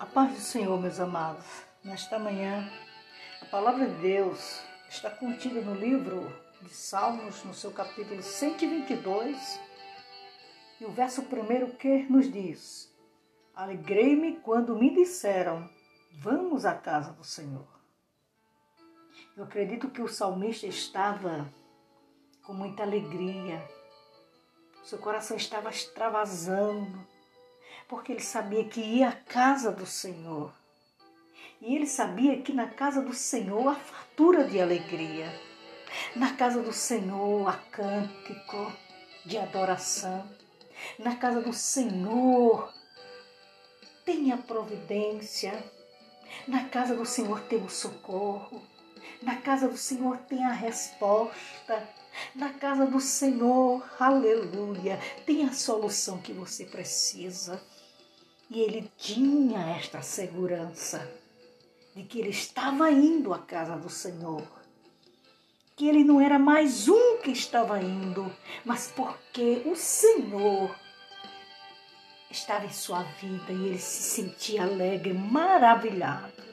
A paz do Senhor, meus amados. Nesta manhã, a palavra de Deus está contida no livro de Salmos, no seu capítulo 122, e o verso primeiro que nos diz: Alegrei-me quando me disseram, vamos à casa do Senhor. Eu acredito que o salmista estava com muita alegria, seu coração estava extravasando, porque ele sabia que ia à casa do Senhor. E ele sabia que na casa do Senhor há fartura de alegria. Na casa do Senhor há cântico de adoração. Na casa do Senhor tem a providência. Na casa do Senhor tem o socorro. Na casa do Senhor tem a resposta. Na casa do Senhor, aleluia, tem a solução que você precisa. E ele tinha esta segurança de que ele estava indo à casa do Senhor. Que ele não era mais um que estava indo, mas porque o Senhor estava em sua vida e ele se sentia alegre, maravilhado.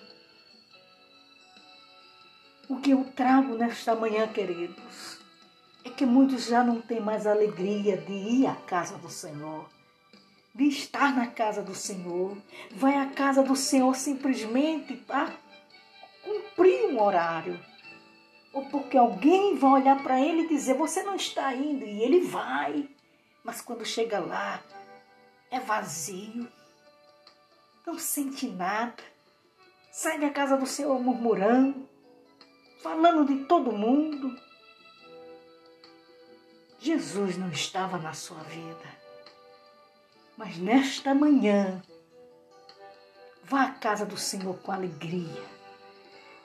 O que eu trago nesta manhã, queridos, é que muitos já não têm mais alegria de ir à casa do Senhor de estar na casa do Senhor. Vai à casa do Senhor simplesmente para cumprir um horário. Ou porque alguém vai olhar para ele e dizer: Você não está indo. E ele vai. Mas quando chega lá, é vazio. Não sente nada. Sai da casa do Senhor murmurando, falando de todo mundo. Jesus não estava na sua vida. Mas nesta manhã, vá à casa do Senhor com alegria.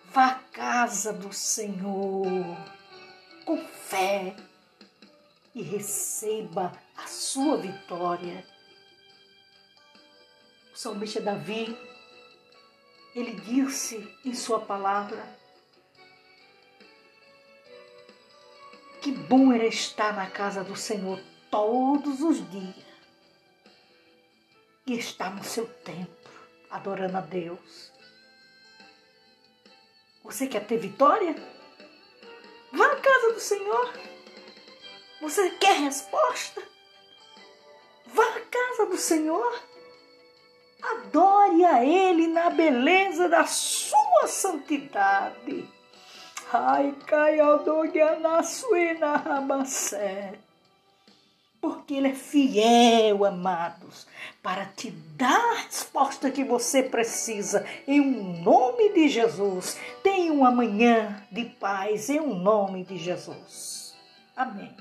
Vá à casa do Senhor com fé e receba a sua vitória. O salmista Davi, ele disse em sua palavra: Que bom era estar na casa do Senhor todos os dias e está no seu templo, adorando a Deus. Você quer ter vitória? Vá à casa do Senhor. Você quer resposta? Vá à casa do Senhor. Adore a Ele na beleza da sua santidade. Porque Ele é fiel, amados, para te dar a resposta que você precisa. Em um nome de Jesus. Tenha uma manhã de paz, em um nome de Jesus. Amém.